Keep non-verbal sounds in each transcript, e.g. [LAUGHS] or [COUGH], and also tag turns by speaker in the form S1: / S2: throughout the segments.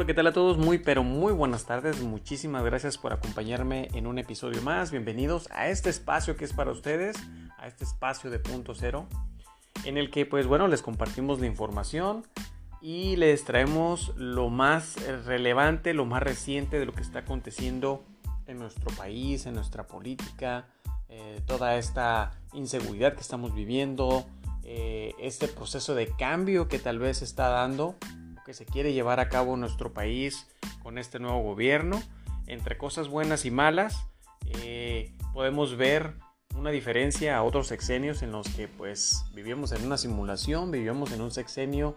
S1: Hola, ¿qué tal a todos? Muy, pero muy buenas tardes. Muchísimas gracias por acompañarme en un episodio más. Bienvenidos a este espacio que es para ustedes, a este espacio de punto cero, en el que, pues bueno, les compartimos la información y les traemos lo más relevante, lo más reciente de lo que está aconteciendo en nuestro país, en nuestra política, eh, toda esta inseguridad que estamos viviendo, eh, este proceso de cambio que tal vez está dando se quiere llevar a cabo nuestro país con este nuevo gobierno. Entre cosas buenas y malas, eh, podemos ver una diferencia a otros sexenios en los que pues vivíamos en una simulación, vivíamos en un sexenio,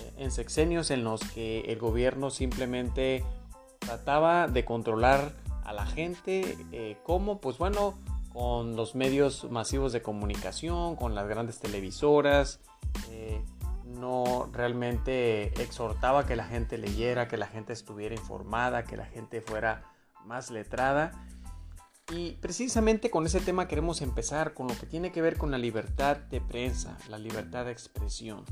S1: eh, en sexenios en los que el gobierno simplemente trataba de controlar a la gente, eh, como pues bueno, con los medios masivos de comunicación, con las grandes televisoras, no realmente exhortaba que la gente leyera, que la gente estuviera informada, que la gente fuera más letrada. Y precisamente con ese tema queremos empezar con lo que tiene que ver con la libertad de prensa, la libertad de expresión.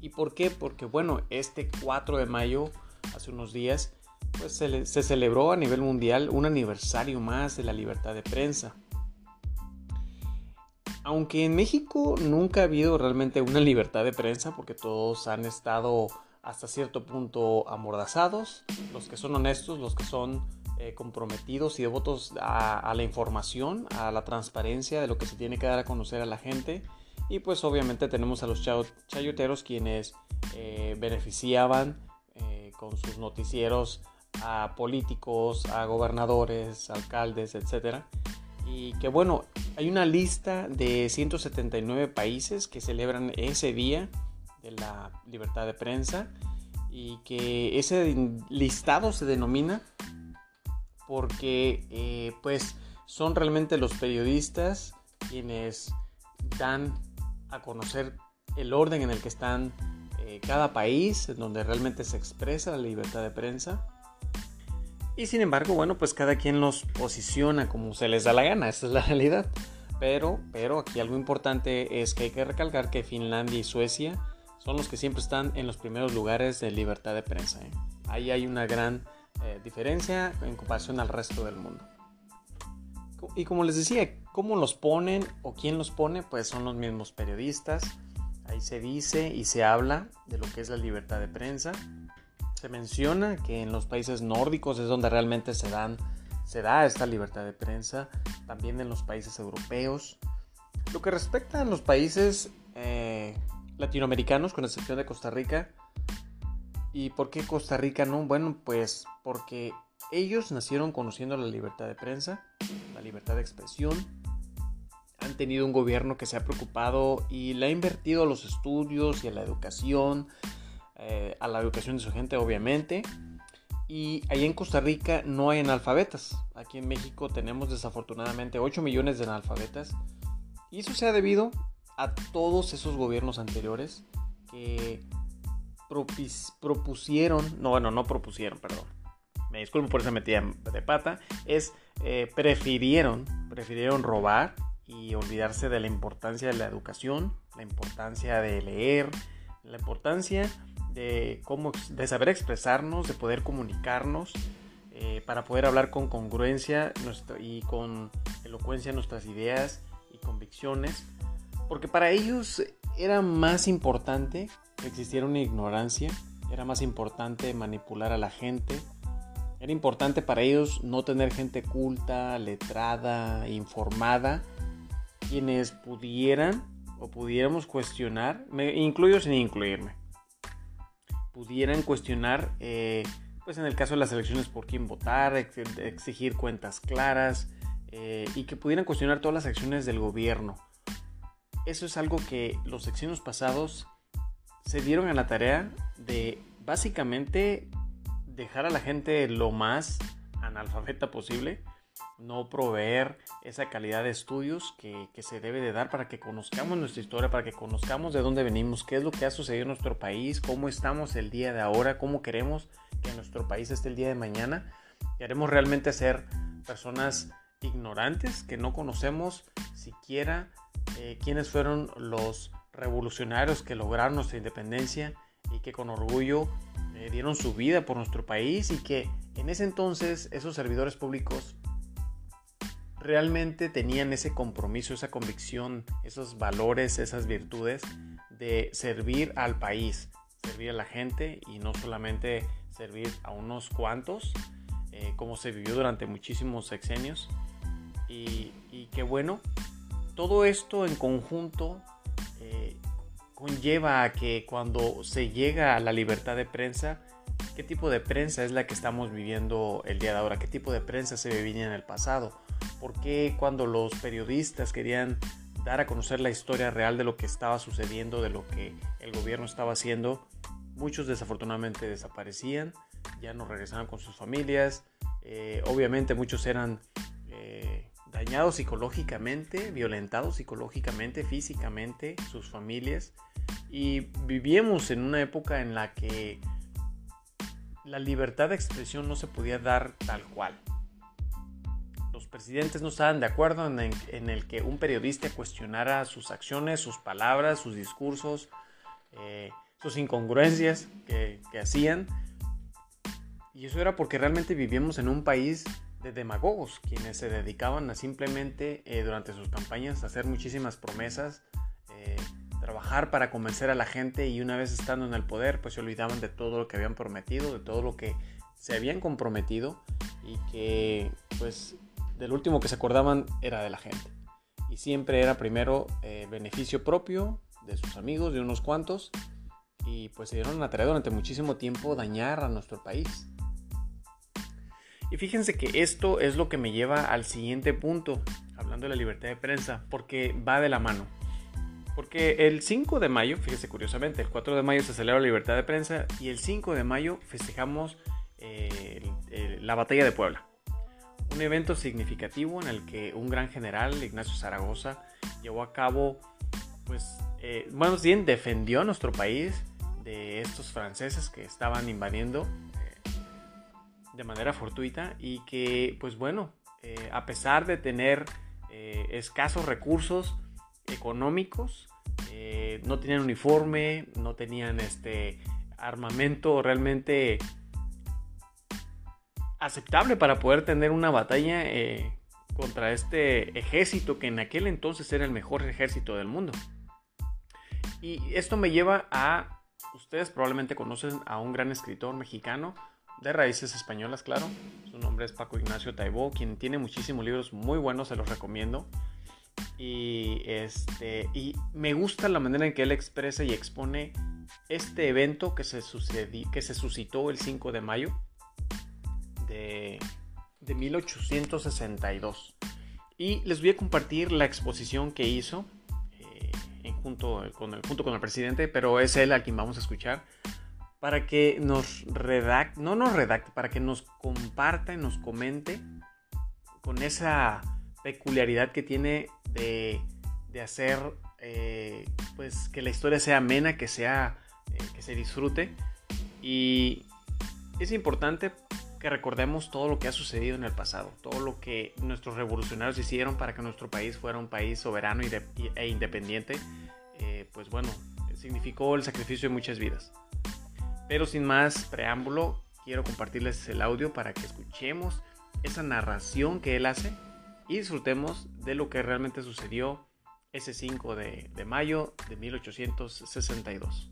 S1: ¿Y por qué? Porque bueno, este 4 de mayo, hace unos días, pues se, se celebró a nivel mundial un aniversario más de la libertad de prensa aunque en México nunca ha habido realmente una libertad de prensa porque todos han estado hasta cierto punto amordazados, los que son honestos, los que son eh, comprometidos y devotos a, la información, a la transparencia de lo que se tiene que dar a conocer a la gente. Y pues obviamente tenemos a los chayoteros quienes eh, beneficiaban eh, con sus noticieros a políticos, a gobernadores, alcaldes, etc. Y que bueno, hay una lista de 179 países que celebran ese día de la libertad de prensa y que ese listado se denomina porque eh, pues son realmente los periodistas quienes dan a conocer el orden en el que están eh, cada país, en donde realmente se expresa la libertad de prensa y sin embargo, bueno, pues cada quien los posiciona como se les da la gana, esa es la [LAUGHS] realidad. Pero, pero aquí algo importante es que hay que recalcar que Finlandia y Suecia son los que siempre están en los primeros lugares de libertad de prensa. ¿eh? Ahí hay una gran eh, diferencia en comparación al resto del mundo. Y como les decía, ¿cómo los ponen o quién los pone? Pues son los mismos periodistas. Ahí se dice y se habla de lo que es la libertad de prensa. Se menciona que en los países nórdicos es donde realmente se, dan, se da esta libertad de prensa, también en los países europeos. Lo que respecta a los países eh, latinoamericanos, con excepción de Costa Rica, ¿y por qué Costa Rica no? Bueno, pues porque ellos nacieron conociendo la libertad de prensa, la libertad de expresión, han tenido un gobierno que se ha preocupado y le ha invertido a los estudios y a la educación, eh, a la educación de su gente, obviamente. Y ahí en Costa Rica no hay analfabetas. Aquí en México tenemos desafortunadamente 8 millones de analfabetas. Y eso se ha debido a todos esos gobiernos anteriores que propusieron, no, bueno, no propusieron, perdón. Me disculpo por esa metida de pata. Es, eh, prefirieron, prefirieron robar y olvidarse de la importancia de la educación, la importancia de leer, la importancia de, cómo, de saber expresarnos, de poder comunicarnos, eh, para poder hablar con congruencia y con elocuencia nuestras ideas y convicciones, porque para ellos era más importante que existiera una ignorancia, era más importante manipular a la gente, era importante para ellos no tener gente culta, letrada, informada, quienes pudieran o pudiéramos cuestionar, me incluyo sin incluirme, pudieran cuestionar, eh, pues en el caso de las elecciones, por quién votar, exigir cuentas claras eh, y que pudieran cuestionar todas las acciones del gobierno. Eso es algo que los secciones pasados se dieron a la tarea de básicamente dejar a la gente lo más analfabeta posible no proveer esa calidad de estudios que, se debe de dar para que conozcamos nuestra historia, para que conozcamos de dónde venimos, qué es lo que ha sucedido en nuestro país, cómo estamos el día de ahora, cómo queremos que nuestro país esté el día de mañana. Queremos realmente ser personas ignorantes, que no conocemos siquiera eh, quiénes fueron los revolucionarios que lograron nuestra independencia y que con orgullo eh, dieron su vida por nuestro país y que en ese entonces esos servidores públicos realmente tenían ese compromiso, esa convicción, esos valores, esas virtudes de servir al país, servir a la gente y no solamente servir a unos cuantos, eh, como se vivió durante muchísimos sexenios. Y, y que bueno, todo esto en conjunto eh, conlleva a que cuando se llega a la libertad de prensa, ¿qué tipo de prensa es la que estamos viviendo el día de ahora? ¿Qué tipo de prensa se vivía en el pasado? ¿Por qué cuando los periodistas querían dar a conocer la historia real de lo que estaba sucediendo, de lo que el gobierno estaba haciendo, muchos desafortunadamente desaparecían, ya no regresaban con sus familias, eh, obviamente muchos eran eh, dañados psicológicamente, violentados psicológicamente, físicamente, sus familias, y vivíamos en una época en la que la libertad de expresión no se podía dar tal cual los presidentes no estaban de acuerdo en el, que un periodista cuestionara sus acciones, sus palabras, sus discursos, eh, sus incongruencias que, hacían. Y eso era porque realmente vivíamos en un país de demagogos, quienes se dedicaban a simplemente eh, durante sus campañas a hacer muchísimas promesas, eh, trabajar para convencer a la gente y una vez estando en el poder pues se olvidaban de todo lo que habían prometido, de todo lo que se habían comprometido y que pues del último que se acordaban era de la gente. Y siempre era primero eh, beneficio propio de sus amigos, de unos cuantos. Y pues se dieron la tarea durante muchísimo tiempo dañar a nuestro país. Y fíjense que esto es lo que me lleva al siguiente punto, hablando de la libertad de prensa, porque va de la mano. Porque el 5 de mayo, fíjense curiosamente, el 4 de mayo se celebra la libertad de prensa y el 5 de mayo festejamos eh, la batalla de Puebla un evento significativo en el que un gran general, Ignacio Zaragoza, llevó a cabo, pues, eh, bueno, bien, defendió a nuestro país de estos franceses que estaban invadiendo eh, de manera fortuita y que, pues bueno, eh, a pesar de tener escasos recursos económicos, no tenían uniforme, no tenían este armamento realmente aceptable para poder tener una batalla eh, contra este ejército que en aquel entonces era el mejor ejército del mundo. Y esto me lleva a, ustedes probablemente conocen a un gran escritor mexicano, de raíces españolas, claro. Su nombre es Paco Ignacio Taibó, quien tiene muchísimos libros muy buenos, se los recomiendo. Y, este, y me gusta la manera en que él expresa y expone este evento que se, que se suscitó el 5 de mayo de, 1862. Y les voy a compartir la exposición que hizo eh, junto, con el, junto con el presidente, pero es él a quien vamos a escuchar, para que nos redacte, no nos redacte, para que nos comparta y nos comente con esa peculiaridad que tiene de, hacer eh, pues que la historia sea amena, que sea eh, que se disfrute y es importante que recordemos todo lo que ha sucedido en el pasado, todo lo que nuestros revolucionarios hicieron para que nuestro país fuera un país soberano e independiente, eh, pues bueno, significó el sacrificio de muchas vidas. Pero sin más preámbulo, quiero compartirles el audio para que escuchemos esa narración que él hace y disfrutemos de lo que realmente sucedió ese 5 de, de mayo de 1862.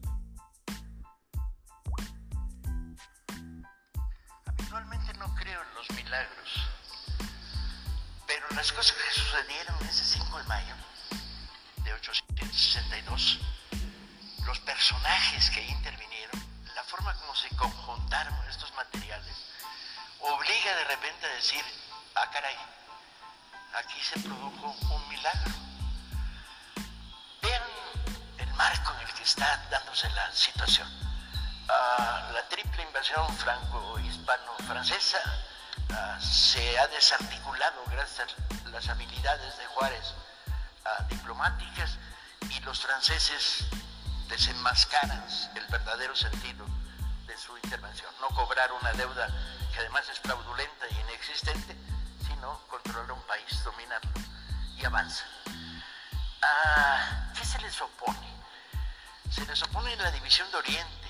S2: Las cosas que sucedieron ese 5 de mayo de 862, los personajes que intervinieron, la forma como se conjuntaron estos materiales, obliga de repente a decir, ah caray, aquí se produjo un milagro. Vean el marco en el que está dándose la situación. La triple invasión franco-hispano-francesa Ah, se ha desarticulado gracias a las habilidades de Juárez ah, diplomáticas y los franceses desenmascaran el verdadero sentido de su intervención. No cobrar una deuda que además es fraudulenta y inexistente, sino controlar un país, dominarlo y avanza. Ah, ¿Qué se les opone? Se les opone la división de Oriente.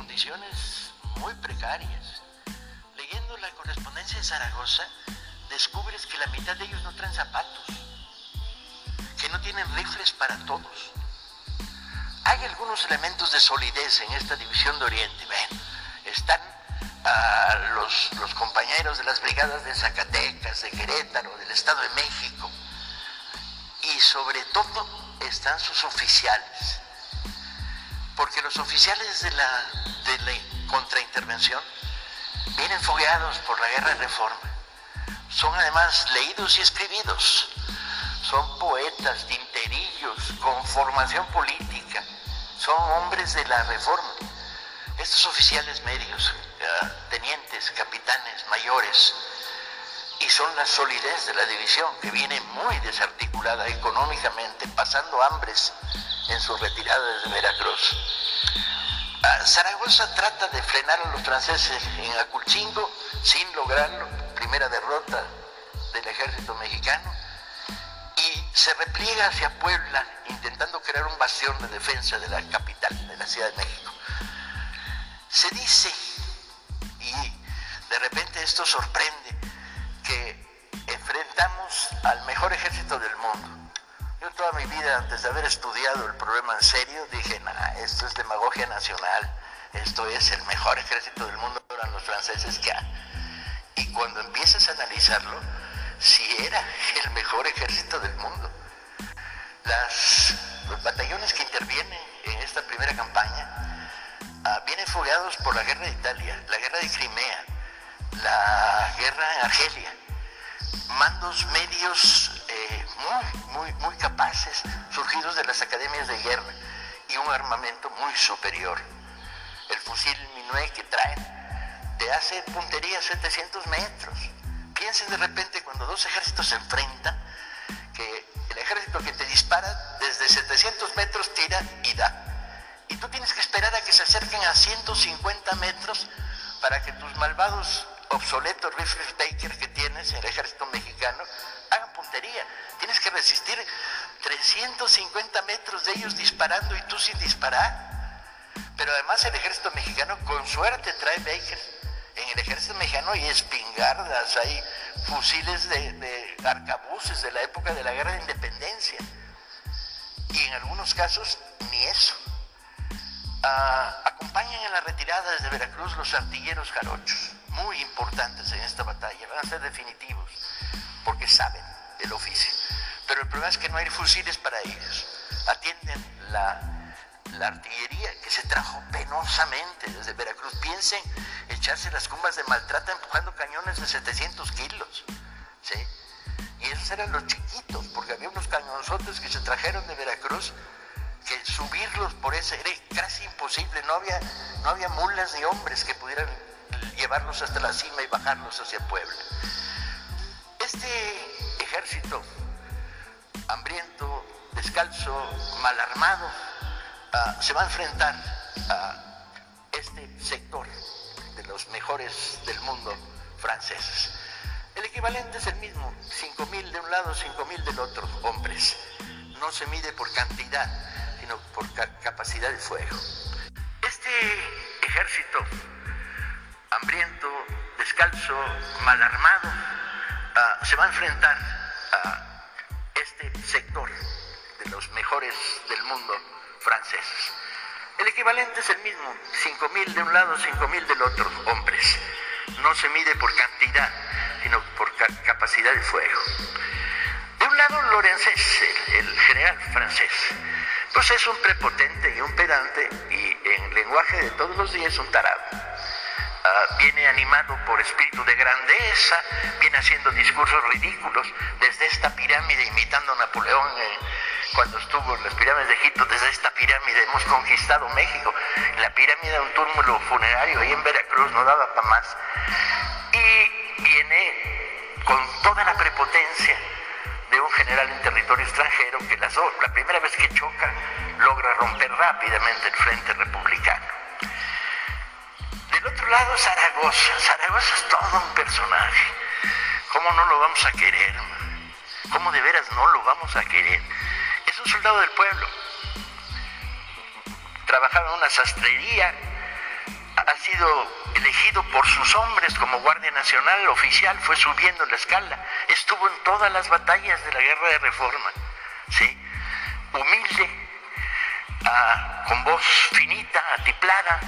S2: Condiciones muy precarias. Leyendo la correspondencia de Zaragoza, descubres que la mitad de ellos no traen zapatos, que no tienen rifles para todos. Hay algunos elementos de solidez en esta división de Oriente. Ven, están ah, los, los compañeros de las brigadas de Zacatecas, de Querétaro, del Estado de México, y sobre todo están sus oficiales. Porque los oficiales de la, de la contraintervención vienen fogueados por la guerra de reforma. Son además leídos y escribidos. Son poetas, tinterillos, con formación política. Son hombres de la reforma. Estos oficiales medios, eh, tenientes, capitanes, mayores, y son la solidez de la división que viene muy desarticulada económicamente, pasando hambres en su retirada desde Veracruz. Ah, Zaragoza trata de frenar a los franceses en Aculchingo sin lograrlo, primera derrota del ejército mexicano, y se repliega hacia Puebla intentando crear un bastión de defensa de la capital, de la Ciudad de México. Se dice, y de repente esto sorprende, que enfrentamos al mejor ejército del mundo. Toda mi vida, antes de haber estudiado el problema en serio, dije, nah, esto es demagogia nacional, esto es el mejor ejército del mundo, eran los franceses que hay. Y cuando empiezas a analizarlo, si era el mejor ejército del mundo. Los batallones que intervienen en esta primera campaña ah, vienen fogueados por la guerra de Italia, la guerra de Crimea, la guerra en Argelia. Mandos medios muy, muy, muy capaces, surgidos de las academias de guerra y un armamento muy superior. El fusil Minué que traen te hace puntería a 700 metros. Piensen de repente cuando dos ejércitos se enfrentan, que el ejército que te dispara desde 700 metros tira y da. Y tú tienes que esperar a que se acerquen a 150 metros para que tus malvados obsoletos rifles Baker que tienes en el ejército mexicano hagan Tienes que resistir 350 metros de ellos disparando y tú sin disparar. Pero además el ejército mexicano con suerte trae Baker. En el ejército mexicano hay espingardas, hay fusiles de, de arcabuces de la época de la guerra de independencia. Y en algunos casos ni eso. Ah, acompañan en la retirada desde Veracruz los artilleros jarochos, muy importantes en esta batalla, van a ser definitivos, porque saben el oficio. Pero el problema es que no hay fusiles para ellos. Atienden la, artillería que se trajo penosamente desde Veracruz. Piensen echarse las cumbas de maltrata empujando cañones de 700 kilos. ¿sí? Y esos eran los chiquitos, porque había unos cañonzotes que se trajeron de Veracruz que subirlos por ese era casi imposible, no había, no había mulas ni hombres que pudieran llevarlos hasta la cima y bajarlos hacia Puebla. Este ejército hambriento, descalzo, mal armado, uh, se va a enfrentar a este sector de los mejores del mundo franceses. El equivalente es el mismo, 5.000 de un lado, 5.000 del otro, hombres. No se mide por cantidad, sino por ca capacidad de fuego. Este ejército hambriento, descalzo, mal armado, uh, se va a enfrentar a este sector de los mejores del mundo franceses. El equivalente es el mismo, 5.000 de un lado, 5.000 del otro, hombres. No se mide por cantidad, sino por ca capacidad de fuego. De un lado, Lorenzés, el general francés, pues es un prepotente y un pedante y en lenguaje de todos los días un tarado. Uh, viene animado por espíritu de grandeza, viene haciendo discursos ridículos desde esta pirámide, imitando a Napoleón eh, cuando estuvo en las pirámides de Egipto, desde esta pirámide hemos conquistado México. La pirámide de un túmulo funerario ahí en Veracruz no daba para más. Y viene con toda la prepotencia de un general en territorio extranjero que la primera vez que choca logra romper rápidamente el frente republicano. Del otro lado, Zaragoza. Zaragoza es todo un personaje. ¿Cómo no lo vamos a querer? ¿Cómo de veras no lo vamos a querer? Es un soldado del pueblo. Trabajaba en una sastrería, ha sido elegido por sus hombres como Guardia Nacional oficial, fue subiendo la escala, estuvo en todas las batallas de la guerra de reforma, ¿sí? humilde, ah, con voz finita, atiplada,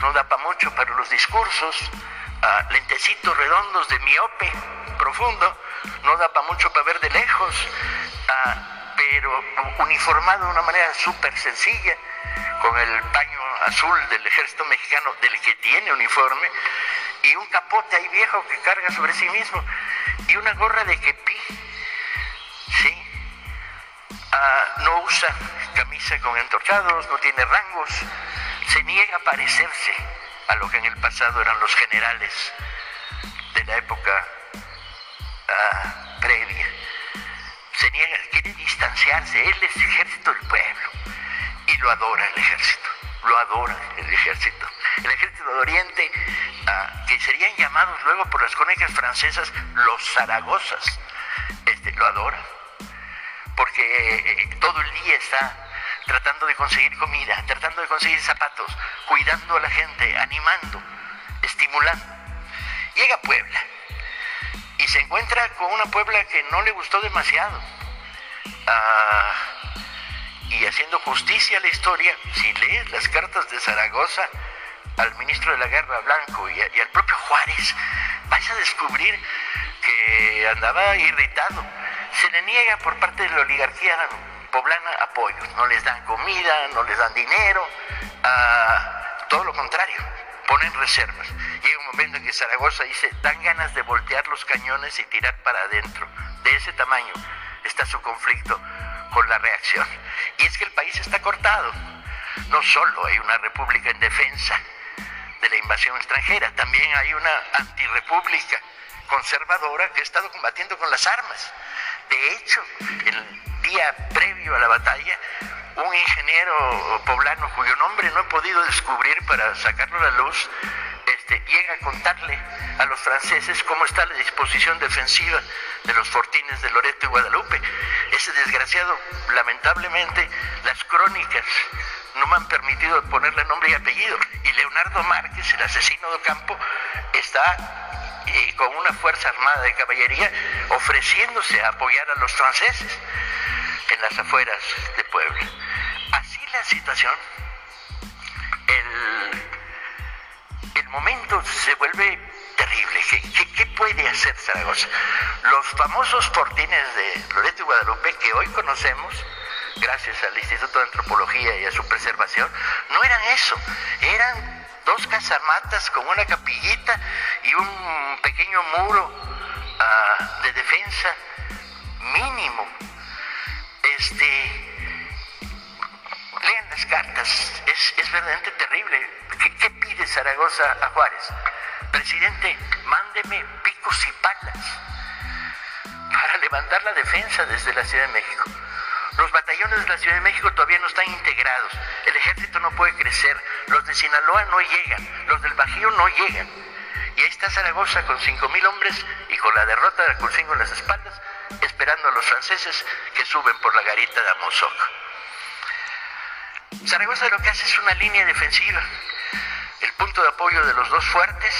S2: no da para mucho para los discursos, ah, lentecitos redondos de miope profundo, no da para mucho para ver de lejos, ah, pero uniformado de una manera súper sencilla, con el paño azul del ejército mexicano, del que tiene uniforme, y un capote ahí viejo que carga sobre sí mismo, y una gorra de quepí, ¿sí? Ah, no usa camisa con entorchados, no tiene rangos, se niega a parecerse a lo que en el pasado eran los generales de la época ah, previa. Se niega, quiere distanciarse, él es ejército del pueblo y lo adora el ejército, lo adora el ejército. El ejército de Oriente, ah, que serían llamados luego por las crónicas francesas los Zaragozas, este, lo adora, porque eh, todo el día está tratando de conseguir comida, tratando de conseguir zapatos, cuidando a la gente, animando, estimulando. Llega a Puebla y se encuentra con una Puebla que no le gustó demasiado. Ah, y haciendo justicia a la historia, si lees las cartas de Zaragoza al ministro de la Guerra Blanco y, al propio Juárez, vais a descubrir que andaba irritado. Se le niega por parte de la oligarquía poblana apoyos, no les dan comida, no les dan dinero, todo lo contrario, ponen reservas. Llega un momento en que Zaragoza dice, dan ganas de voltear los cañones y tirar para adentro. De ese tamaño está su conflicto con la reacción. Y es que el país está cortado. No solo hay una república en defensa de la invasión extranjera, también hay una antirrepública conservadora que ha estado combatiendo con las armas. De hecho, día previo a la batalla, un ingeniero poblano cuyo nombre no he podido descubrir para sacarlo a la luz, este, llega a contarle a los franceses cómo está la disposición defensiva de los fortines de Loreto y Guadalupe. Ese desgraciado, lamentablemente, las crónicas no me han permitido ponerle nombre y apellido. Y Leonardo Márquez, el asesino de campo, está eh, con una fuerza armada de caballería ofreciéndose a apoyar a los franceses en las afueras de Puebla. Así la situación, el, el momento se vuelve terrible. ¿Qué, puede hacer Zaragoza? Los famosos fortines de Loreto y Guadalupe que hoy conocemos, gracias al Instituto de Antropología y a su preservación, no eran eso, eran dos casamatas con una capillita y un pequeño muro ah, de defensa mínimo. Este, lean las cartas, es, es verdaderamente terrible. ¿Qué, ¿Qué pide Zaragoza a Juárez? Presidente, mándeme picos y palas para levantar la defensa desde la Ciudad de México. Los batallones de la Ciudad de México todavía no están integrados. El ejército no puede crecer. Los de Sinaloa no llegan. Los del Bajío no llegan. Y ahí está Zaragoza con 5.000 hombres y con la derrota de Alculcingo en las espaldas, esperando a los franceses que suben por la garita de Amozoc. Zaragoza lo que hace es una línea defensiva el punto de apoyo de los dos fuertes,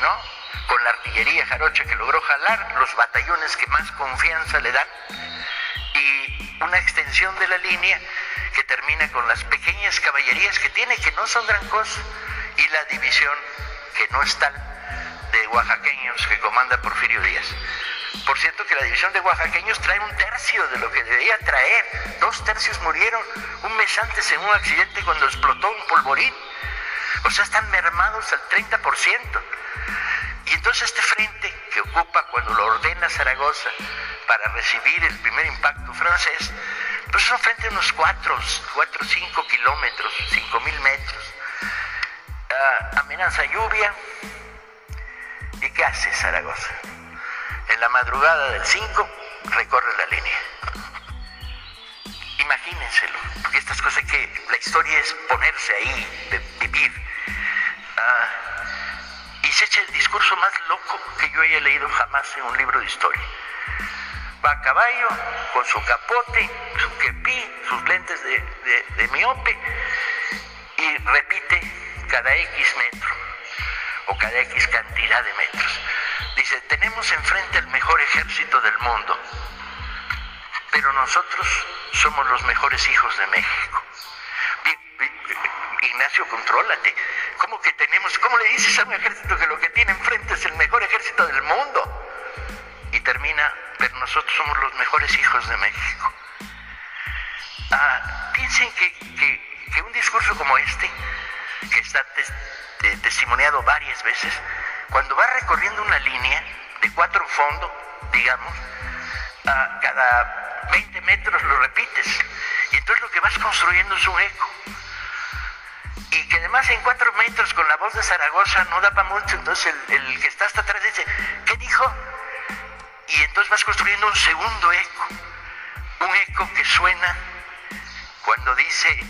S2: ¿no? Con la artillería jarocha que logró jalar, los batallones que más confianza le dan, y una extensión de la línea que termina con las pequeñas caballerías que tiene, que no son gran cosa, y la división que no es tal de oaxaqueños que comanda Porfirio Díaz. Por cierto que la división de oaxaqueños trae un tercio de lo que debería traer. Dos tercios murieron un mes antes en un accidente cuando explotó un polvorín. O sea, están mermados al 30%. Y entonces este frente que ocupa cuando lo ordena Zaragoza para recibir el primer impacto francés, pues es un frente de unos 4, 4 5 kilómetros, 5 mil metros. Uh, amenaza lluvia. ¿Y qué hace Zaragoza? En la madrugada del 5 recorre la línea. Imagínenselo, porque estas cosas que la historia es ponerse ahí, de vivir Ah, y se echa el discurso más loco que yo haya leído jamás en un libro de historia. Va a caballo, con su capote, su quepí, sus lentes de, de, miope, y repite cada X metro o cada X cantidad de metros. Dice, tenemos enfrente el mejor ejército del mundo, pero nosotros somos los mejores hijos de México. Ignacio, contrólate. ¿Cómo que tenemos, cómo le dices a un ejército que lo que tiene enfrente es el mejor ejército del mundo? Y termina, pero nosotros somos los mejores hijos de México. Ah, piensen que, un discurso como este, que está testimoniado varias veces, cuando va recorriendo una línea de cuatro fondos, digamos, a cada 20 metros lo repites. Y entonces lo que vas construyendo es un eco. Y que además en cuatro metros con la voz de Zaragoza no da para mucho, entonces el, el que está hasta atrás dice, ¿qué dijo? Y entonces vas construyendo un segundo eco, un eco que suena cuando dice,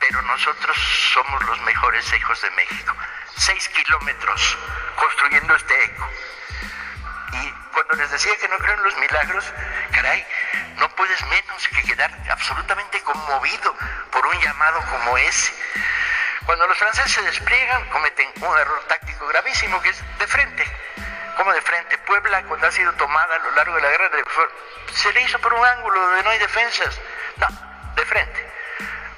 S2: pero nosotros somos los mejores hijos de México. Seis kilómetros construyendo este eco. Y cuando les decía que no creo en los milagros, caray, no puedes menos que quedar absolutamente conmovido por un llamado como ese. Cuando los franceses se despliegan, cometen un error táctico gravísimo que es de frente. como de frente? Puebla, cuando ha sido tomada a lo largo de la guerra, se le hizo por un ángulo donde no hay defensas. No, de frente.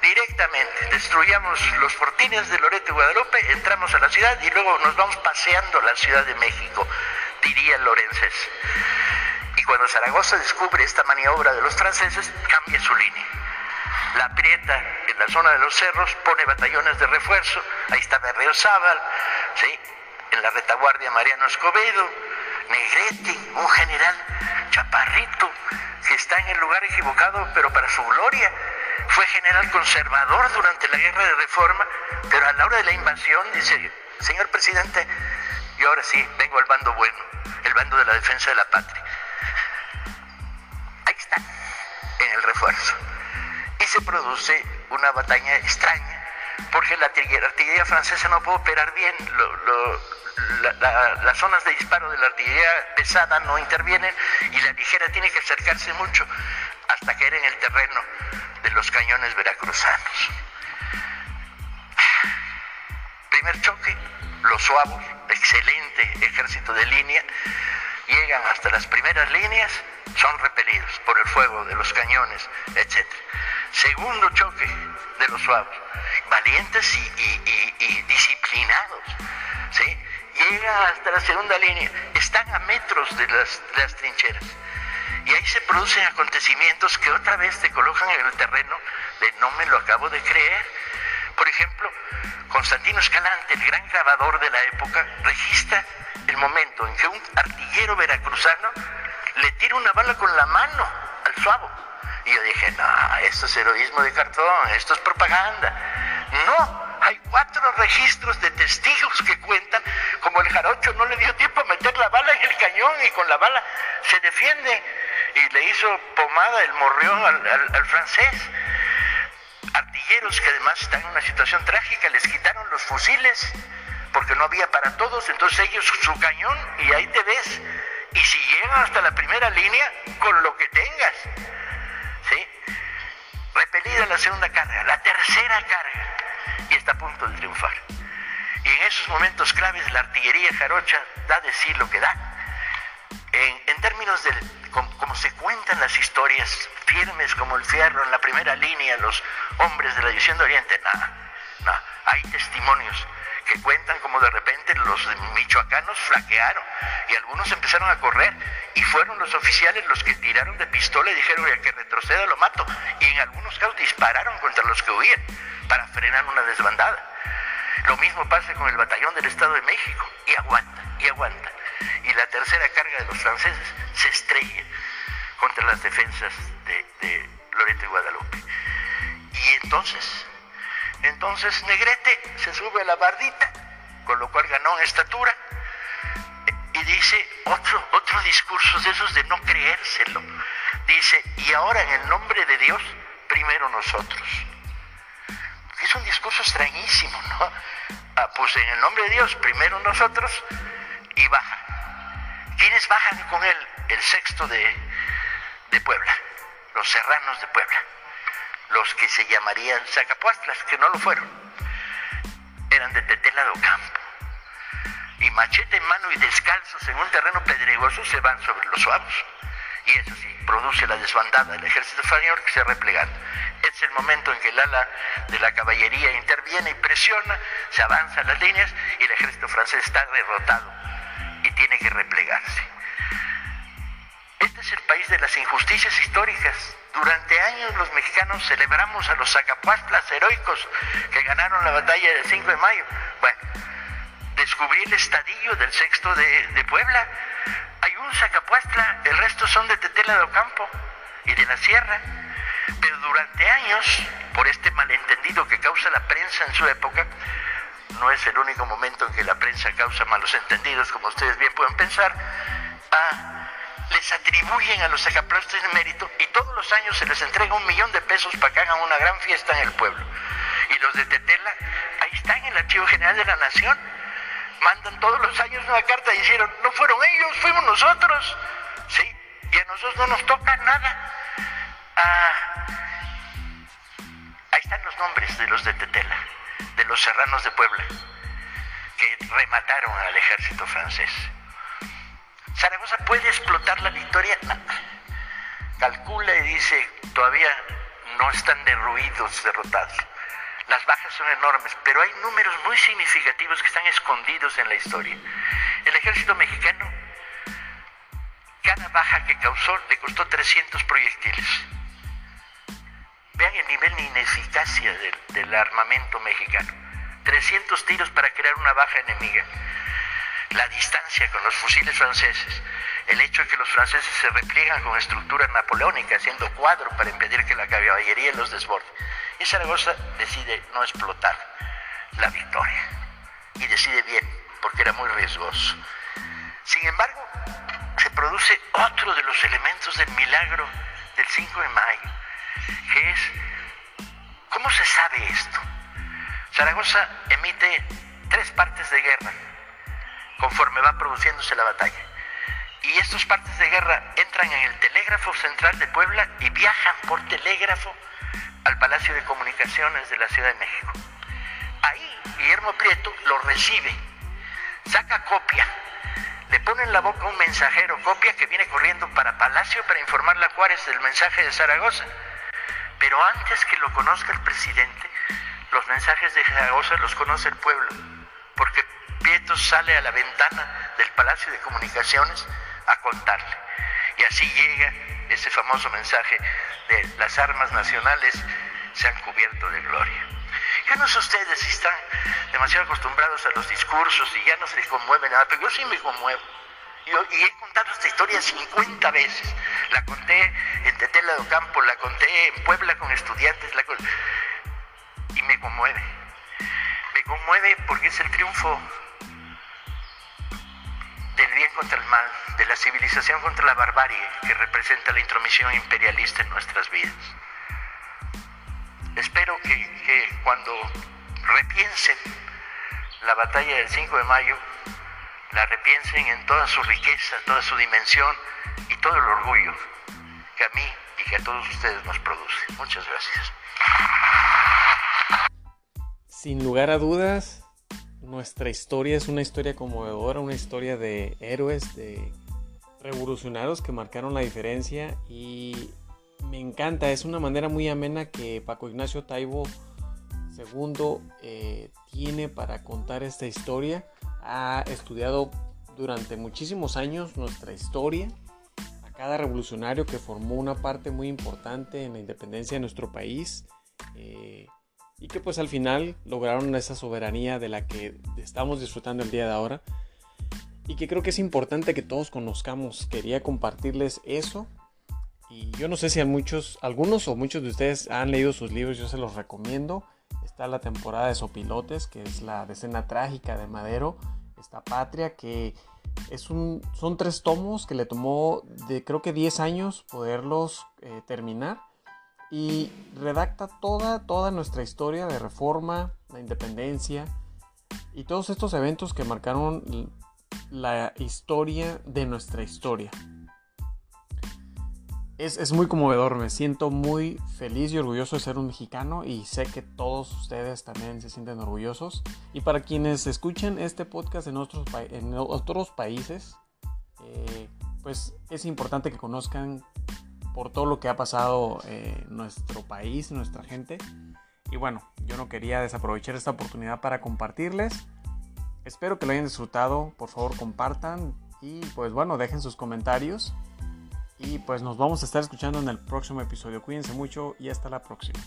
S2: Directamente, destruyamos los fortines de Loreto y Guadalupe, entramos a la ciudad y luego nos vamos paseando la Ciudad de México, diría Lorences. Y cuando Zaragoza descubre esta maniobra de los franceses, cambia su línea. La aprieta en la zona de los cerros, pone batallones de refuerzo, ahí está Berreo-Zábal, ¿sí? en la retaguardia Mariano Escobedo, Negrete, un general chaparrito, que está en el lugar equivocado, pero para su gloria. Fue general conservador durante la guerra de reforma, pero a la hora de la invasión dice, señor presidente, yo ahora sí vengo al bando bueno, el bando de la defensa de la patria. Ahí está, en el refuerzo. Y se produce una batalla extraña, porque la artillería francesa no puede operar bien, las zonas de disparo de la artillería pesada no intervienen y la ligera tiene que acercarse mucho hasta caer en el terreno de los cañones veracruzanos. Primer choque, los suavos, excelente ejército de línea, llegan hasta las primeras líneas, son repelidos por el fuego de los cañones, etc. Segundo choque de los suavos, valientes y, disciplinados, llega hasta la segunda línea, están a metros de las, trincheras. Y ahí se producen acontecimientos que otra vez te colocan en el terreno de no me lo acabo de creer. Por ejemplo, Constantino Escalante, el gran grabador de la época, registra el momento en que un artillero veracruzano le tira una bala con la mano al suavo. Y yo dije, no, esto es heroísmo de cartón, esto es propaganda. No, hay cuatro registros de testigos que cuentan como el jarocho no le dio tiempo a meter la bala en el cañón y con la bala se defiende y le hizo pomada el morrión al, francés. Artilleros que además están en una situación trágica, les quitaron los fusiles porque no había para todos, entonces ellos su cañón y ahí te ves. Y si llegan hasta la primera línea, con lo que tengas. Repelida la segunda carga, la tercera carga y está a punto de triunfar. Y en esos momentos claves la artillería jarocha da de sí lo que da. En, términos de como, se cuentan las historias, firmes como el fierro en la primera línea, los hombres de la División de Oriente, nada, nada. Hay testimonios que cuentan como de repente los michoacanos flaquearon y algunos empezaron a correr y fueron los oficiales los que tiraron de pistola y dijeron que retroceda lo mato y en algunos casos dispararon contra los que huían para frenar una desbandada. Lo mismo pasa con el batallón del Estado de México y aguanta y aguanta. Y la tercera carga de los franceses se estrella contra las defensas de, de Loreto y Guadalupe. Y entonces entonces Negrete se sube a la bardita, con lo cual ganó en estatura, y dice otro, otro discurso de esos de no creérselo. Dice, y ahora en el nombre de Dios, primero nosotros. Es un discurso extrañísimo, ¿no? Ah, pues en el nombre de Dios, primero nosotros, y baja. ¿Quiénes bajan con él? El sexto de, de Puebla, los serranos de Puebla los que se llamarían sacapuastras, que no lo fueron. eran de Tetela do Campo. Y machete en mano y descalzos en un terreno pedregoso se van sobre los suavos. Y eso sí, produce la desbandada del ejército español que se replegan. Es el momento en que el ala de la caballería interviene y presiona, se avanzan las líneas y el ejército francés está derrotado tiene que replegarse. Este es el país de las injusticias históricas. Durante años los mexicanos celebramos a los zacapuastlas heroicos que ganaron la batalla del 5 de mayo. Bueno, descubrí el estadillo del sexto de, de Puebla. Hay un zacapuastla, el resto son de Tetela de Ocampo y de la Sierra. Pero durante años, por este malentendido que causa la prensa en su época, no es el único momento en que la prensa causa malos entendidos, como ustedes bien pueden pensar, ah, les atribuyen a los sacaplastas de mérito y todos los años se les entrega un millón de pesos para que hagan una gran fiesta en el pueblo. Y los de Tetela, ahí están en el Archivo General de la Nación, mandan todos los años una carta y dijeron, no fueron ellos, fuimos nosotros. Sí, y a nosotros no nos toca nada. Ah, ahí están los nombres de los de Tetela, de los serranos de Puebla, que remataron al ejército francés. ¿Zaragoza puede explotar la victoria? Calcula y dice, todavía no están derruidos, derrotados. Las bajas son enormes, pero hay números muy significativos que están escondidos en la historia. El ejército mexicano, cada baja que causó le costó 300 proyectiles. El nivel de ineficacia del, del armamento mexicano. 300 tiros para crear una baja enemiga. La distancia con los fusiles franceses. El hecho de que los franceses se repliegan con estructura napoleónica, haciendo cuadro para impedir que la caballería los desborde. Y Zaragoza decide no explotar la victoria. Y decide bien, porque era muy riesgoso. Sin embargo, se produce otro de los elementos del milagro del 5 de mayo, que es, ¿cómo se sabe esto? Zaragoza emite tres partes de guerra conforme va produciéndose la batalla. Y estos partes de guerra entran en el telégrafo central de Puebla y viajan por telégrafo al Palacio de Comunicaciones de la Ciudad de México. Ahí Guillermo Prieto lo recibe, saca copia, le pone en la boca un mensajero, copia que viene corriendo para Palacio para informarle a Juárez del mensaje de Zaragoza. Pero antes que lo conozca el presidente, los mensajes de Zaragoza los conoce el pueblo, porque Prieto sale a la ventana del Palacio de Comunicaciones a contarle. Y así llega ese famoso mensaje de las armas nacionales se han cubierto de gloria. Yo no sé ustedes si están demasiado acostumbrados a los discursos y ya no se conmueven nada, pero yo sí me conmuevo. Y he contado esta historia 50 veces. La conté en Tetela de Ocampo, la conté en Puebla con estudiantes, la con... y me conmueve. Me conmueve porque es el triunfo del bien contra el mal, de la civilización contra la barbarie que representa la intromisión imperialista en nuestras vidas. Espero que, cuando repiensen la batalla del 5 de mayo, la repiensen en toda su riqueza, toda su dimensión y todo el orgullo que a mí y que a todos ustedes nos produce. Muchas gracias.
S1: Sin lugar a dudas, nuestra historia es una historia conmovedora, una historia de héroes, de revolucionarios que marcaron la diferencia y me encanta, es una manera muy amena que Paco Ignacio Taibo II eh, tiene para contar esta historia. Ha estudiado durante muchísimos años nuestra historia, a cada revolucionario que formó una parte muy importante en la independencia de nuestro país. Eh, y que pues al final lograron esa soberanía de la que estamos disfrutando el día de ahora y que creo que es importante que todos conozcamos. Quería compartirles eso y yo no sé si a muchos, algunos o muchos de ustedes han leído sus libros, yo se los recomiendo. Está la temporada de Sopilotes, que es la decena trágica de Madero, está Patria, que es un, son tres tomos que le tomó de creo que 10 años poderlos eh, terminar y redacta toda, toda nuestra historia de reforma, la independencia y todos estos eventos que marcaron la historia de nuestra historia. Es, es, muy conmovedor, me siento muy feliz y orgulloso de ser un mexicano y sé que todos ustedes también se sienten orgullosos. Y para quienes escuchen este podcast en otros, en otros países, eh, pues es importante que conozcan por todo lo que ha pasado en nuestro país, nuestra gente. Y bueno, yo no quería desaprovechar esta oportunidad para compartirles. Espero que lo hayan disfrutado, por favor compartan y pues bueno, dejen sus comentarios. Y pues nos vamos a estar escuchando en el próximo episodio. Cuídense mucho y hasta la próxima.